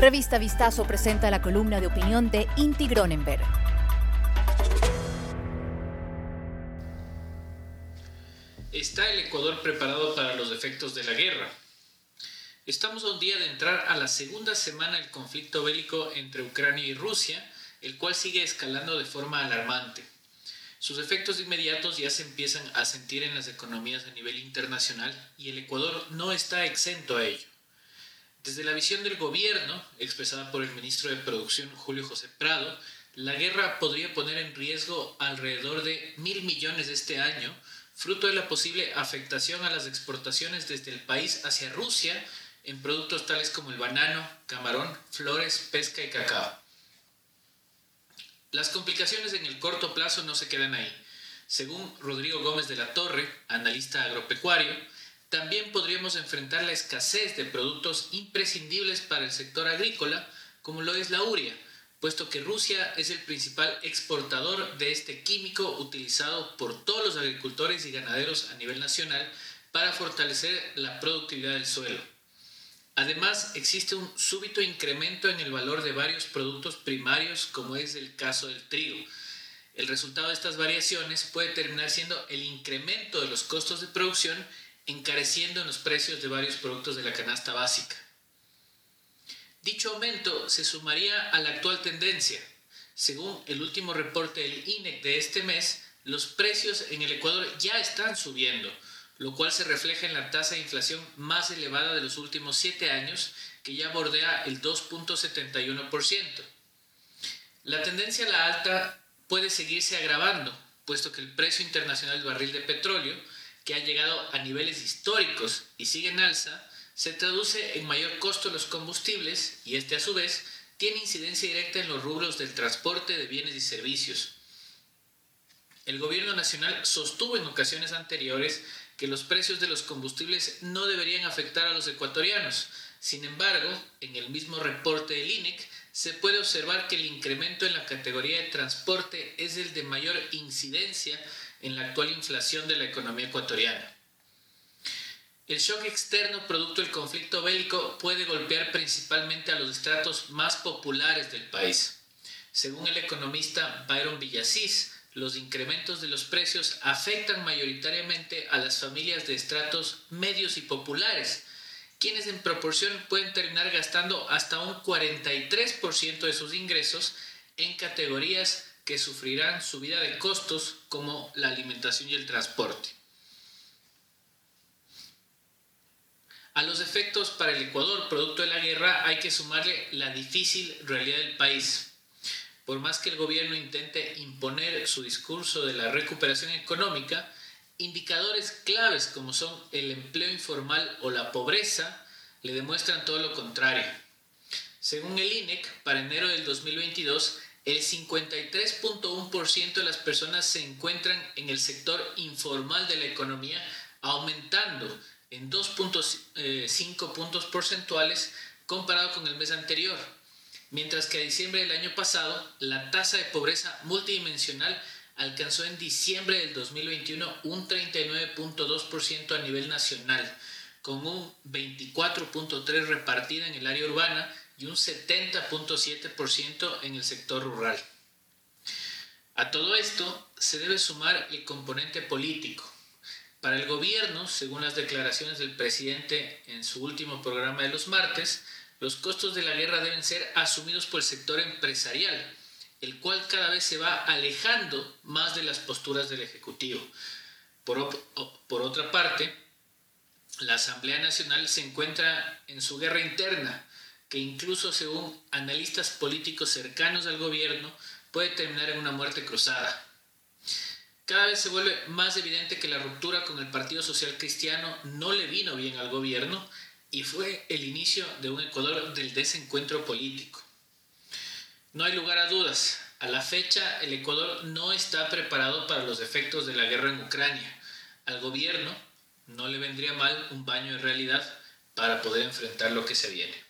Revista Vistazo presenta la columna de opinión de Inti Gronenberg. ¿Está el Ecuador preparado para los efectos de la guerra? Estamos a un día de entrar a la segunda semana del conflicto bélico entre Ucrania y Rusia, el cual sigue escalando de forma alarmante. Sus efectos inmediatos ya se empiezan a sentir en las economías a nivel internacional y el Ecuador no está exento a ello. Desde la visión del gobierno, expresada por el ministro de Producción Julio José Prado, la guerra podría poner en riesgo alrededor de mil millones este año, fruto de la posible afectación a las exportaciones desde el país hacia Rusia en productos tales como el banano, camarón, flores, pesca y cacao. Las complicaciones en el corto plazo no se quedan ahí. Según Rodrigo Gómez de la Torre, analista agropecuario, también podríamos enfrentar la escasez de productos imprescindibles para el sector agrícola, como lo es la uria, puesto que Rusia es el principal exportador de este químico utilizado por todos los agricultores y ganaderos a nivel nacional para fortalecer la productividad del suelo. Además, existe un súbito incremento en el valor de varios productos primarios, como es el caso del trigo. El resultado de estas variaciones puede terminar siendo el incremento de los costos de producción encareciendo en los precios de varios productos de la canasta básica. Dicho aumento se sumaría a la actual tendencia. Según el último reporte del INEC de este mes, los precios en el Ecuador ya están subiendo, lo cual se refleja en la tasa de inflación más elevada de los últimos siete años, que ya bordea el 2.71%. La tendencia a la alta puede seguirse agravando, puesto que el precio internacional del barril de petróleo que ha llegado a niveles históricos y sigue en alza, se traduce en mayor costo de los combustibles y este a su vez tiene incidencia directa en los rubros del transporte de bienes y servicios. El gobierno nacional sostuvo en ocasiones anteriores que los precios de los combustibles no deberían afectar a los ecuatorianos. Sin embargo, en el mismo reporte del INEC se puede observar que el incremento en la categoría de transporte es el de mayor incidencia en la actual inflación de la economía ecuatoriana. El shock externo producto del conflicto bélico puede golpear principalmente a los estratos más populares del país. Según el economista Byron Villasís, los incrementos de los precios afectan mayoritariamente a las familias de estratos medios y populares, quienes en proporción pueden terminar gastando hasta un 43% de sus ingresos en categorías que sufrirán subida de costos como la alimentación y el transporte. A los efectos para el Ecuador producto de la guerra hay que sumarle la difícil realidad del país. Por más que el gobierno intente imponer su discurso de la recuperación económica, indicadores claves como son el empleo informal o la pobreza le demuestran todo lo contrario. Según el INEC, para enero del 2022, el 53.1% de las personas se encuentran en el sector informal de la economía, aumentando en 2.5 eh, puntos porcentuales comparado con el mes anterior, mientras que a diciembre del año pasado la tasa de pobreza multidimensional alcanzó en diciembre del 2021 un 39.2% a nivel nacional, con un 24.3% repartida en el área urbana y un 70.7% en el sector rural. A todo esto se debe sumar el componente político. Para el gobierno, según las declaraciones del presidente en su último programa de los martes, los costos de la guerra deben ser asumidos por el sector empresarial, el cual cada vez se va alejando más de las posturas del Ejecutivo. Por, otra parte, la Asamblea Nacional se encuentra en su guerra interna, que incluso según analistas políticos cercanos al gobierno puede terminar en una muerte cruzada. Cada vez se vuelve más evidente que la ruptura con el Partido Social Cristiano no le vino bien al gobierno y fue el inicio de un Ecuador del desencuentro político. No hay lugar a dudas, a la fecha el Ecuador no está preparado para los efectos de la guerra en Ucrania. Al gobierno no le vendría mal un baño de realidad para poder enfrentar lo que se viene.